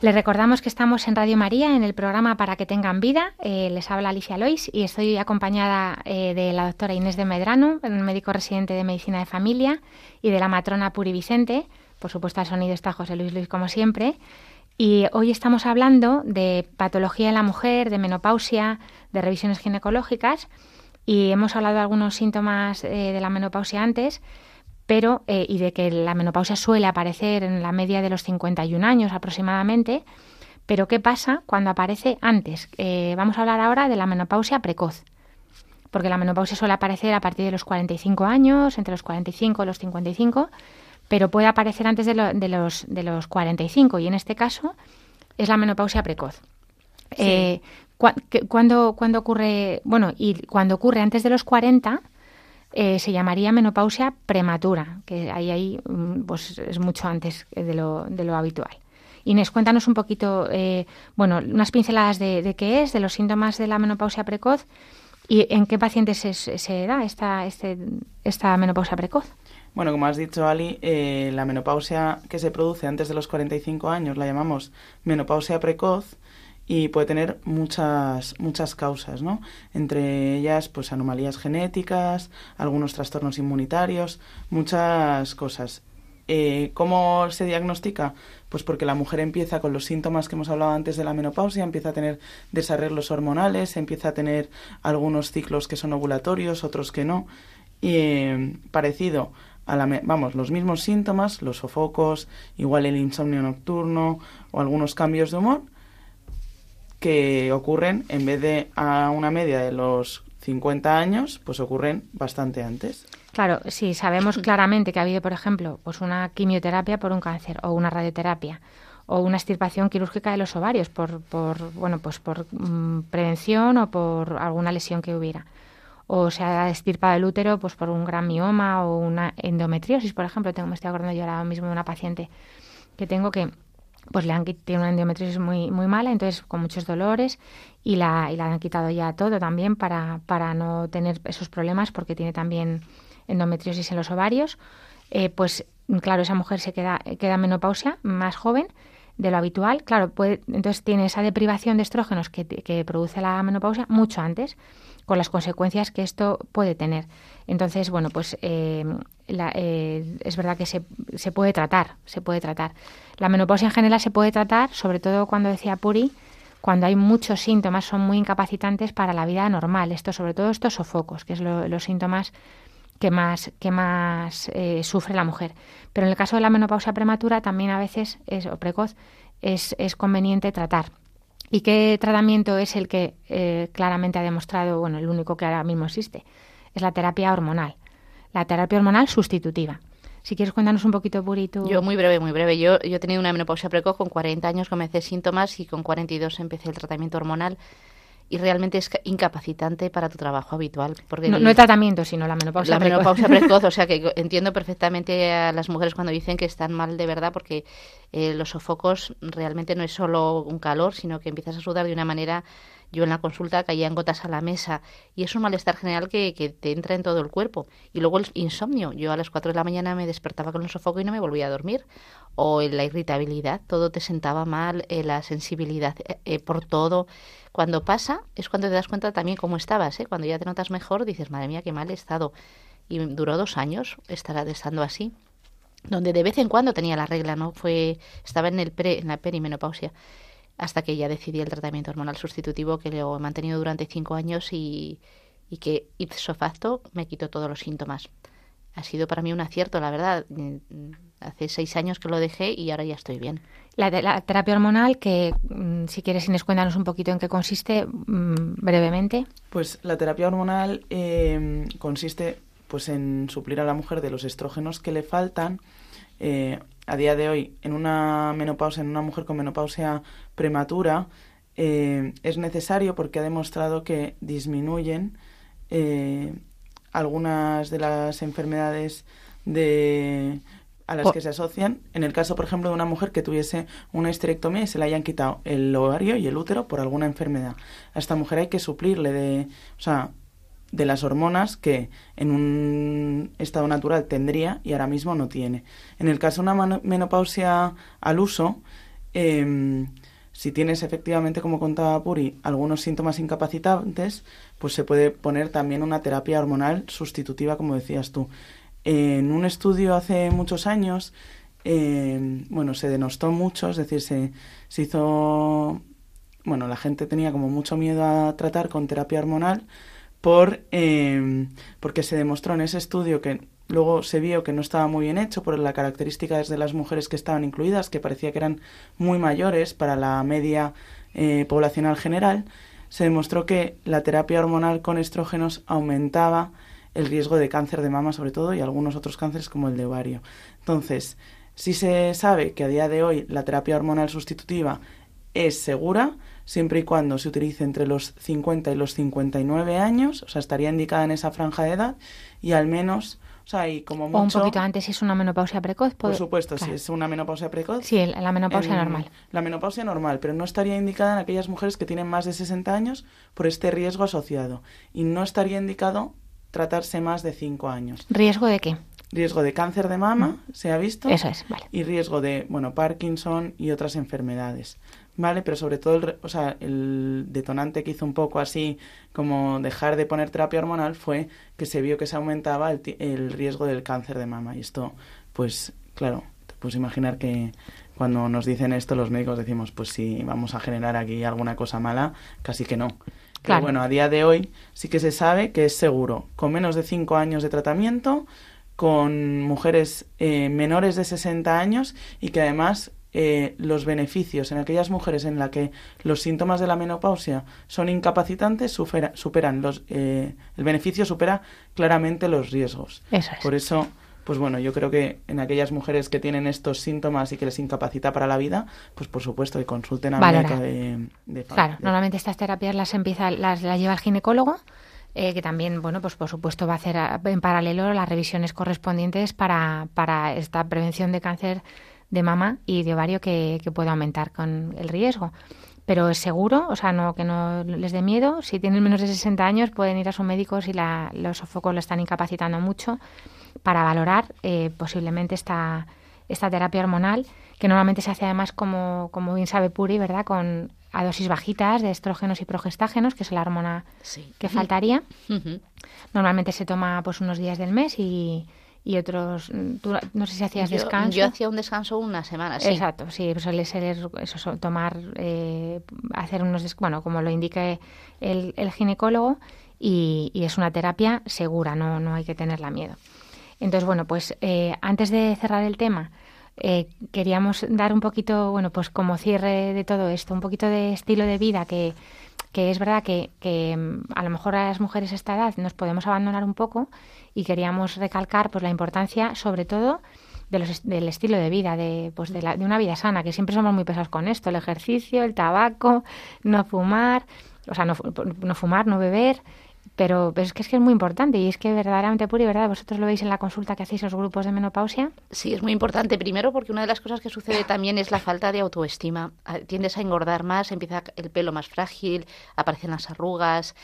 Les recordamos que estamos en Radio María en el programa Para que tengan vida. Eh, les habla Alicia Lois y estoy acompañada eh, de la doctora Inés de Medrano, médico residente de Medicina de Familia, y de la matrona Puri Vicente. Por supuesto, al sonido está José Luis Luis, como siempre. Y hoy estamos hablando de patología en la mujer, de menopausia, de revisiones ginecológicas. Y hemos hablado de algunos síntomas eh, de la menopausia antes pero eh, y de que la menopausia suele aparecer en la media de los 51 años aproximadamente. Pero ¿qué pasa cuando aparece antes? Eh, vamos a hablar ahora de la menopausia precoz, porque la menopausia suele aparecer a partir de los 45 años, entre los 45 y los 55, pero puede aparecer antes de, lo- de los, de los 45 y en este caso es la menopausia precoz. Eh, que- cuando, cuando ocurre, bueno, y cuando ocurre antes de los 40, eh, se llamaría menopausia prematura, que ahí, ahí mm, pues es mucho antes de lo, de lo habitual. Inés, cuéntanos un poquito, eh, bueno, unas pinceladas de, de qué es, de los síntomas de la menopausia precoz y en qué pacientes se, se da esta, este, esta menopausia precoz. Bueno, como has dicho, Ali, eh, la menopausia que se produce antes de los 45 años la llamamos menopausia precoz y puede tener muchas muchas causas, ¿no? Entre ellas, pues anomalías genéticas, algunos trastornos inmunitarios, muchas cosas. Eh, ¿Cómo se diagnostica? Pues porque la mujer empieza con los síntomas que hemos hablado antes de la menopausia, empieza a tener desarreglos hormonales, empieza a tener algunos ciclos que son ovulatorios, otros que no. Y eh, parecido a la, vamos, los mismos síntomas, los sofocos, igual el insomnio nocturno o algunos cambios de humor que ocurren en vez de a una media de los 50 años, pues ocurren bastante antes. Claro, si sabemos claramente que ha habido, por ejemplo, pues una quimioterapia por un cáncer o una radioterapia o una extirpación quirúrgica de los ovarios por, por bueno, pues por mm, prevención o por alguna lesión que hubiera. O se ha extirpado el útero pues por un gran mioma o una endometriosis, por ejemplo. Tengo, me estoy acordando yo ahora mismo de una paciente que tengo que pues le han tiene una endometriosis muy muy mala, entonces con muchos dolores y la, y la han quitado ya todo también para, para no tener esos problemas porque tiene también endometriosis en los ovarios. Eh, pues claro, esa mujer se queda, queda en menopausia más joven de lo habitual. Claro, puede, entonces tiene esa deprivación de estrógenos que, que produce la menopausia mucho antes, con las consecuencias que esto puede tener. Entonces, bueno, pues eh, la- eh, es verdad que se, se puede tratar, se puede tratar. La menopausia en general se puede tratar, sobre todo cuando decía Puri, cuando hay muchos síntomas, son muy incapacitantes para la vida normal. Esto, sobre todo estos sofocos, que es lo- los síntomas que más, que más eh, sufre la mujer. Pero en el caso de la menopausia prematura también a veces es, o precoz es, es conveniente tratar. ¿Y qué tratamiento es el que eh, claramente ha demostrado, bueno, el único que ahora mismo existe? Es la terapia hormonal. La terapia hormonal sustitutiva. Si quieres cuéntanos un poquito, Puri, tú. Yo muy breve, muy breve. Yo, yo he tenido una menopausia precoz con 40 años, comencé síntomas y con 42 empecé el tratamiento hormonal y realmente es ca- incapacitante para tu trabajo habitual. Porque no, el- no el tratamiento, sino la menopausia la precoz. menopausia precoz, o sea que entiendo perfectamente a las mujeres cuando dicen que están mal de verdad porque eh, los sofocos realmente no es solo un calor, sino que empiezas a sudar de una manera yo en la consulta caían gotas a la mesa y es un malestar general que, que te entra en todo el cuerpo. Y luego el insomnio. Yo a las 4 de la mañana me despertaba con un sofoco y no me volvía a dormir. O la irritabilidad, todo te sentaba mal, eh, la sensibilidad eh, eh, por todo. Cuando pasa es cuando te das cuenta también cómo estabas. ¿eh? Cuando ya te notas mejor dices, madre mía, qué mal he estado. Y duró dos años estar estando así donde de vez en cuando tenía la regla, ¿no? Fue, estaba en el pre, en la perimenopausia, hasta que ya decidí el tratamiento hormonal sustitutivo que lo he mantenido durante cinco años y, y que ipso facto me quitó todos los síntomas. Ha sido para mí un acierto, la verdad. Mm, Hace seis años que lo dejé y ahora ya estoy bien. La, la terapia hormonal, que mm, si quieres, Inés, cuéntanos un poquito en qué consiste mm, brevemente. Pues la terapia hormonal eh, consiste pues en suplir a la mujer de los estrógenos que le faltan. Eh, a día de hoy, en una menopausia, en una mujer con menopausia prematura, eh, es necesario porque ha demostrado que disminuyen eh, algunas de las enfermedades de a las que se asocian. En el caso, por ejemplo, de una mujer que tuviese una histerectomía y se le hayan quitado el ovario y el útero por alguna enfermedad. A esta mujer hay que suplirle de, o sea, de las hormonas que en un estado natural tendría y ahora mismo no tiene. En el caso de una menopausia al uso, em, si tienes efectivamente, como contaba Puri, algunos síntomas incapacitantes, pues se puede poner también una terapia hormonal sustitutiva, como decías tú. En un estudio hace muchos años, em, bueno, se denostó mucho, es decir, se, hizo, bueno, la gente tenía como mucho miedo a tratar con terapia hormonal por, em, porque se demostró en ese estudio que luego se vio que no estaba muy bien hecho por la característica de las mujeres que estaban incluidas, que parecía que eran muy mayores para la media eh, poblacional general, se demostró que la terapia hormonal con estrógenos aumentaba el riesgo de cáncer de mama sobre todo y algunos otros cánceres como el de ovario. Entonces, si se sabe que a día de hoy la terapia hormonal sustitutiva es segura, siempre y cuando se utilice entre los 50 y los 59 años, o sea, estaría indicada en esa franja de edad y al menos, o sea, y como mucho... O un poquito antes si es una menopausia precoz. Por supuesto, si es una menopausia precoz. Sí, la menopausia normal. La menopausia normal, pero no estaría indicada en aquellas mujeres que tienen más de 60 años por este riesgo asociado. Y no estaría indicado tratarse más de 5 años. ¿Riesgo de qué? riesgo de cáncer de mama, mm. se ha visto. Eso es, vale. Y riesgo de, bueno, Parkinson y otras enfermedades. ¿Vale? Pero sobre todo, el, o sea, el detonante que hizo un poco así como dejar de poner terapia hormonal fue que se vio que se aumentaba el, el riesgo del cáncer de mama. Y esto, pues, claro, te puedes imaginar que cuando nos dicen esto los médicos decimos, pues si vamos a generar aquí alguna cosa mala, casi que no. Pero bueno, a día de hoy sí que se sabe que es seguro, con menos de 5 años de tratamiento, con mujeres eh, menores de 60 años y que además eh, los beneficios en aquellas mujeres en las que los síntomas de la menopausia son incapacitantes superan los eh, el beneficio supera claramente los riesgos. Por eso pues bueno yo creo que en aquellas mujeres que tienen estos síntomas y que les incapacita para la vida pues por supuesto que consulten a médico de, claro normalmente estas terapias las empieza las, las lleva el ginecólogo eh, que también, bueno, pues por supuesto va a hacer en paralelo las revisiones correspondientes para, para esta prevención de cáncer de mama y de ovario que, que puede aumentar con el riesgo. Pero es seguro, o sea, no que no les dé miedo. Si tienen menos de 60 años, pueden ir a su médico si la, los sofocos lo están incapacitando mucho para valorar eh, posiblemente esta, esta terapia hormonal, que normalmente se hace además, como, como bien sabe Puri, ¿verdad?, con a dosis bajitas de estrógenos y progestágenos, que es la hormona que faltaría. Normalmente se toma pues unos días del mes y, y otros, mm, no sé si hacías descanso. Yo hacía un descanso una semana, sí. Exacto, sí, pues suele ser eso, tomar, eh, hacer unos, bueno, como lo indique el, el ginecólogo, y, y, es una terapia segura, no, no hay que tenerla miedo. Entonces, bueno, pues eh, antes de cerrar el tema, eh, queríamos dar un poquito, bueno, pues como cierre de todo esto, un poquito de estilo de vida que, que es verdad que, que mm, a lo mejor a las mujeres a esta edad nos podemos abandonar un poco y queríamos recalcar pues la importancia sobre todo de los, del estilo de vida, de, pues de, la, de una vida sana, que siempre somos muy pesados con esto, el ejercicio, el tabaco, no fumar, o sea, no, no fumar, no beber, pero, que es que es muy importante y es que verdaderamente pura y verdad, vosotros lo veis en la consulta que hacéis los grupos de menopausia. Sí, es muy importante. Primero porque una de las cosas que sucede también es la falta de autoestima. Ah, tiendes a engordar más, empieza el pelo más frágil, aparecen las arrugas,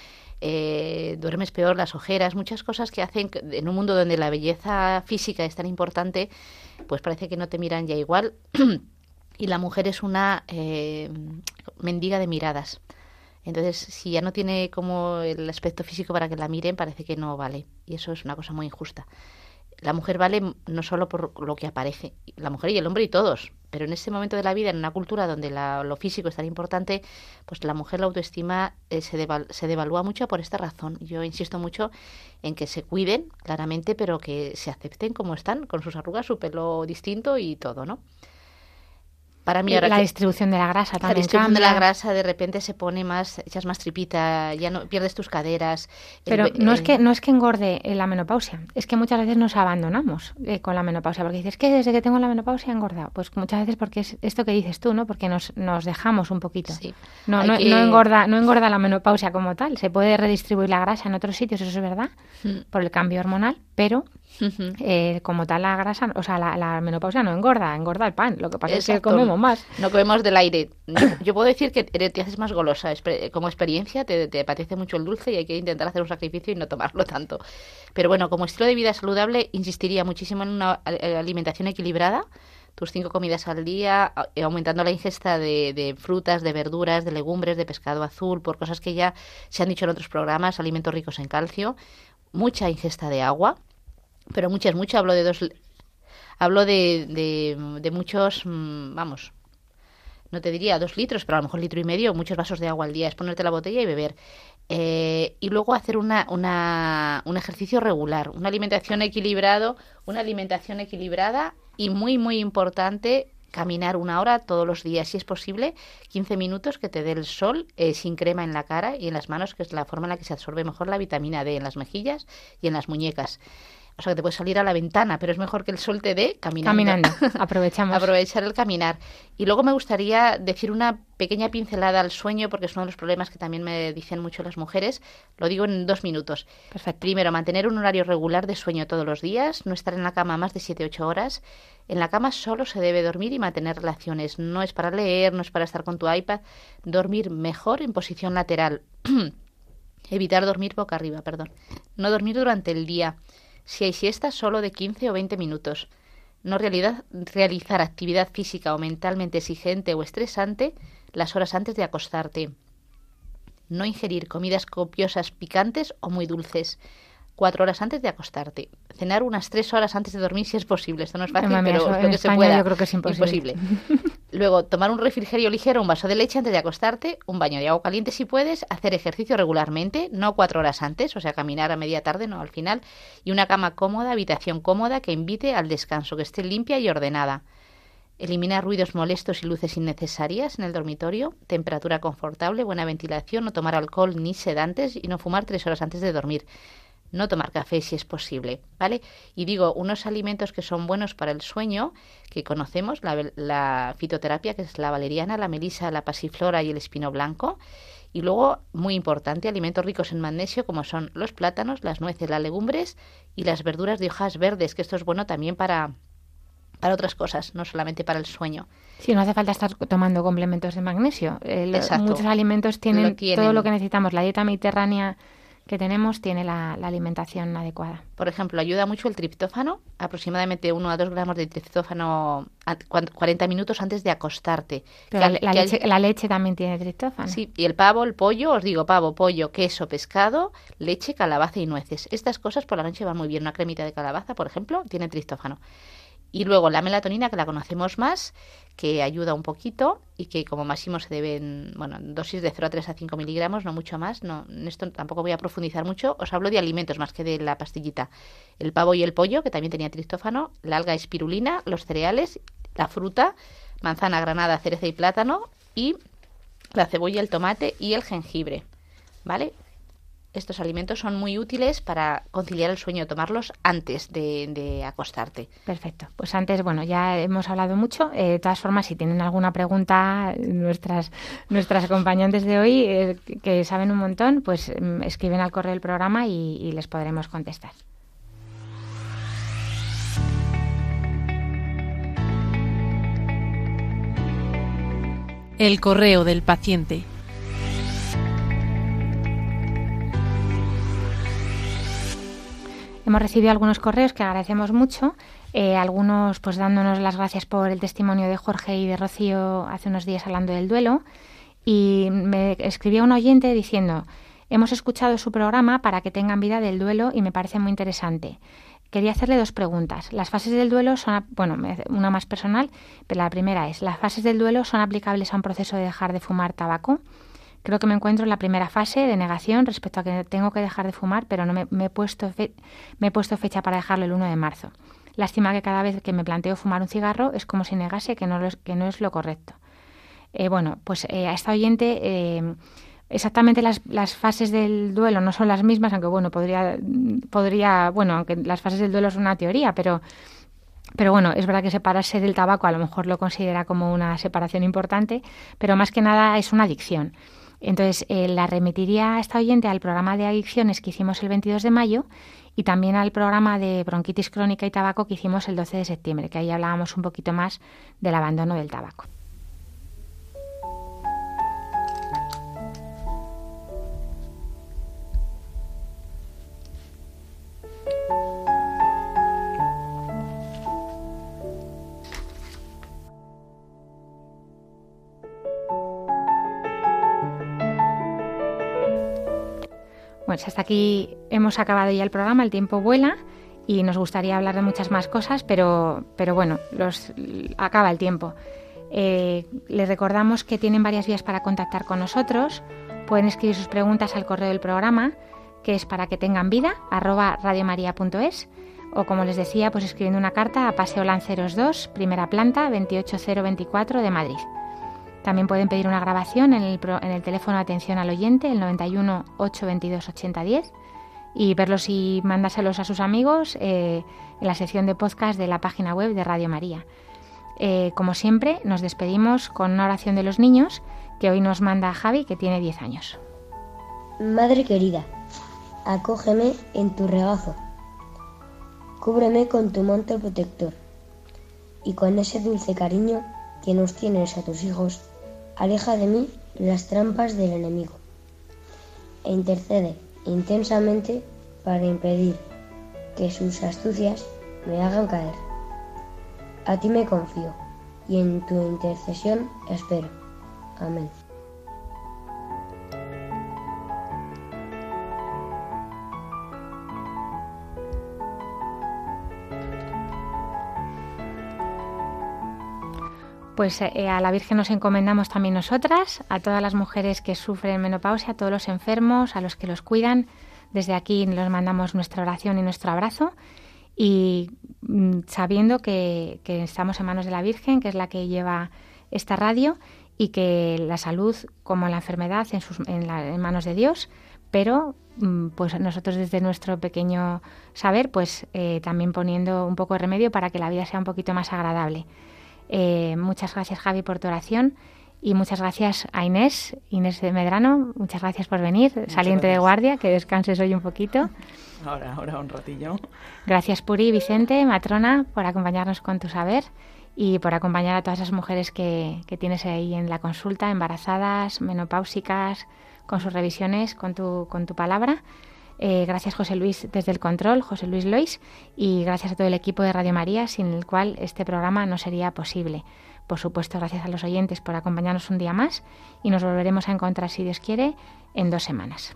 eh, duermes peor, las ojeras, muchas cosas que hacen que en un mundo donde la belleza física es tan importante, pues parece que no te miran ya igual. y la mujer es una eh, mendiga de miradas. Entonces, si ya no tiene como el aspecto físico para que la miren, parece que no vale. Y eso es una cosa muy injusta. La mujer vale no solo por lo que aparece, la mujer y el hombre y todos, pero en este momento de la vida, en una cultura donde lo físico es tan importante, pues la mujer, la autoestima eh, se, se devalúa mucho por esta razón. Yo insisto mucho en que se cuiden, claramente, pero que se acepten como están, con sus arrugas, su pelo distinto y todo, ¿no? Para mí ahora la que- distribución de la grasa la también distribución de la grasa de repente se pone más, echas más tripita, ya no pierdes tus caderas. Pero no es que no es que engorde la menopausia, es que muchas veces nos abandonamos eh, con la menopausia, porque dices que desde que tengo la menopausia he engordado. Pues muchas veces porque es esto que dices tú, ¿no? Porque nos, nos dejamos un poquito. Sí. No, Hay no, que- no engorda, no engorda la menopausia como tal. Se puede redistribuir la grasa en otros sitios, eso es verdad, Mm. por el cambio hormonal, pero Eh, como tal la grasa, o sea, la, la menopausia no engorda, engorda el pan. Lo que pasa es que comemos más. No comemos del aire. Yo, yo puedo decir que eres- te haces más golosa. Como experiencia te, te apetece mucho el dulce y hay que intentar hacer un sacrificio y no tomarlo tanto. Pero bueno, como estilo de vida saludable, insistiría muchísimo en una eh, alimentación equilibrada. Tus cinco comidas al día, eh, aumentando la ingesta de, de frutas, de verduras, de legumbres, de pescado azul, por cosas que ya se han dicho en otros programas, alimentos ricos en calcio, mucha ingesta de agua, pero muchas, mucho. Hablo de dos, hablo de, de, de muchos, mm, vamos, no te diría dos litros, pero a lo mejor litro y medio, muchos vasos de agua al día, es ponerte la botella y beber. Eh, y luego hacer una, una, un ejercicio regular, una alimentación equilibrado, una alimentación equilibrada y muy, muy importante, caminar una hora todos los días, si es posible, 15 minutos que te dé el sol eh, sin crema en la cara y en las manos, que es la forma en la que se absorbe mejor la vitamina D en las mejillas y en las muñecas. O sea, que te puedes salir a la ventana, pero es mejor que el sol te dé caminando. Caminando, aprovechamos. Aprovechar el caminar. Y luego me gustaría decir una pequeña pincelada al sueño, porque es uno de los problemas que también me dicen mucho las mujeres. Lo digo en dos minutos. Perfecto. Primero, mantener un horario regular de sueño todos los días, no estar en la cama más de 7-8 horas. En la cama solo se debe dormir y mantener relaciones. No es para leer, no es para estar con tu iPad. Dormir mejor en posición lateral. Evitar dormir boca arriba, perdón. No dormir durante el día. Si hay siesta, solo de 15 o 20 minutos. No realizar actividad física o mentalmente exigente o estresante las horas antes de acostarte. No ingerir comidas copiosas picantes o muy dulces. Cuatro horas antes de acostarte. Cenar unas tres horas antes de dormir si es posible. Esto no es fácil, mía, pero eso es en lo que se pueda. yo creo que es imposible. Luego, tomar un refrigerio ligero, un vaso de leche antes de acostarte, un baño de agua caliente si puedes, hacer ejercicio regularmente, no cuatro horas antes, o sea, caminar a media tarde, no al final, y una cama cómoda, habitación cómoda que invite al descanso, que esté limpia y ordenada. Eliminar ruidos molestos y luces innecesarias en el dormitorio, temperatura confortable, buena ventilación, no tomar alcohol ni sedantes y no fumar tres horas antes de dormir. No tomar café si es posible, ¿vale? Y digo, unos alimentos que son buenos para el sueño, que conocemos, la, la fitoterapia, que es la valeriana, la melisa, la pasiflora y el espino blanco. Y luego, muy importante, alimentos ricos en magnesio, como son los plátanos, las nueces, las legumbres y las verduras de hojas verdes, que esto es bueno también para, para otras cosas, no solamente para el sueño. Sí, no hace falta estar tomando complementos de magnesio. Eh, muchos alimentos tienen, Lo tienen. todo lo que necesitamos. La dieta mediterránea que tenemos tiene la, la alimentación adecuada. Por ejemplo, ayuda mucho el triptófano, aproximadamente 1 a 2 gramos de triptófano a- cuan- 40 minutos antes de acostarte. Pero la, al- la que al- leche, la leche también tiene triptófano. Sí, y el pavo, el pollo, os digo pavo, pollo, queso, pescado, leche, calabaza y nueces. Estas cosas por la noche van muy bien. Una cremita de calabaza, por ejemplo, tiene triptófano. Y luego la melatonina, que la conocemos más, que ayuda un poquito y que como máximo se deben, bueno, dosis de 0 a 3 a 5 miligramos, no mucho más. No, en esto tampoco voy a profundizar mucho. Os hablo de alimentos más que de la pastillita. El pavo y el pollo, que también tenía triptófano, la alga espirulina, los cereales, la fruta, manzana, granada, cereza y plátano y la cebolla, el tomate y el jengibre. ¿Vale? Estos alimentos son muy útiles para conciliar el sueño, tomarlos antes de, de acostarte. Perfecto. Pues antes, bueno, ya hemos hablado mucho. Eh, de todas formas, si tienen alguna pregunta, nuestras, nuestras acompañantes de hoy, eh, que- saben un montón, pues mm, escriben al correo del programa y, y les podremos contestar. El correo del paciente. Hemos recibido algunos correos que agradecemos mucho, eh, algunos pues dándonos las gracias por el testimonio de Jorge y de Rocío hace unos días hablando del duelo. Y me escribió un oyente diciendo, hemos escuchado su programa para que tengan vida del duelo y me parece muy interesante. Quería hacerle dos preguntas. Las fases del duelo son, bueno, una más personal, pero la primera es, ¿las fases del duelo son aplicables a un proceso de dejar de fumar tabaco? Creo que me encuentro en la primera fase de negación respecto a que tengo que dejar de fumar, pero no me, me he, puesto fe- me he puesto fecha para dejarlo el 1 de marzo. Lástima que cada vez que me planteo fumar un cigarro es como si negase que no, que no es lo correcto. Eh, bueno, pues eh, a esta oyente eh, exactamente las, las, fases del duelo no son las mismas, aunque bueno, podría, podría, bueno, aunque las fases del duelo es una teoría, pero pero bueno, es verdad que separarse del tabaco a lo mejor lo considera como una separación importante, pero más que nada es una adicción. Entonces, la remitiría a esta oyente al programa de adicciones que hicimos el 22 de mayo y también al programa de bronquitis crónica y tabaco que hicimos el 12 de septiembre, que ahí hablábamos un poquito más del abandono del tabaco. Pues hasta aquí hemos acabado ya el programa, el tiempo vuela y nos gustaría hablar de muchas más cosas, pero, pero bueno, los, acaba el tiempo. Eh, les recordamos que tienen varias vías para contactar con nosotros. Pueden escribir sus preguntas al correo del programa, que es para que tengan vida, arroba o como les decía, pues escribiendo una carta a Paseo Lanceros 2, primera planta, 28024 de Madrid. También pueden pedir una grabación en el, teléfono atención al oyente, el 91 822 8010, y verlos y mandárselos a sus amigos eh, en la sección de podcast de la página web de Radio María. Eh, como siempre, nos despedimos con una oración de los niños que hoy nos manda Javi, que tiene 10 años. Madre querida, acógeme en tu regazo, cúbreme con tu manto protector, y con ese dulce cariño que nos tienes a tus hijos, aleja de mí las trampas del enemigo e intercede intensamente para impedir que sus astucias me hagan caer. A ti me confío y en tu intercesión espero. Amén. Pues eh, a la Virgen nos encomendamos también nosotras, a todas las mujeres que sufren menopausia, a todos los enfermos, a los que los cuidan. Desde aquí les mandamos nuestra oración y nuestro abrazo y mm, sabiendo que, estamos en manos de la Virgen, que es la que lleva esta radio y que la salud como la enfermedad en, sus, en, manos de Dios, pero mm, pues nosotros desde nuestro pequeño saber, pues eh, también poniendo un poco de remedio para que la vida sea un poquito más agradable. Eh, muchas gracias Javi por tu oración y muchas gracias a Inés, Inés de Medrano, muchas gracias por venir, saliente de guardia, que descanses hoy un poquito. Ahora, ahora un ratillo. Gracias Puri, Vicente, Matrona, por acompañarnos con tu saber y por acompañar a todas esas mujeres que, que tienes ahí en la consulta, embarazadas, menopáusicas, con sus revisiones, con tu, con tu palabra. Eh, gracias José Luis desde el control, José Luis Lois, y gracias a todo el equipo de Radio María, sin el cual este programa no sería posible. Por supuesto, gracias a los oyentes por acompañarnos un día más y nos volveremos a encontrar, si Dios quiere, en dos semanas.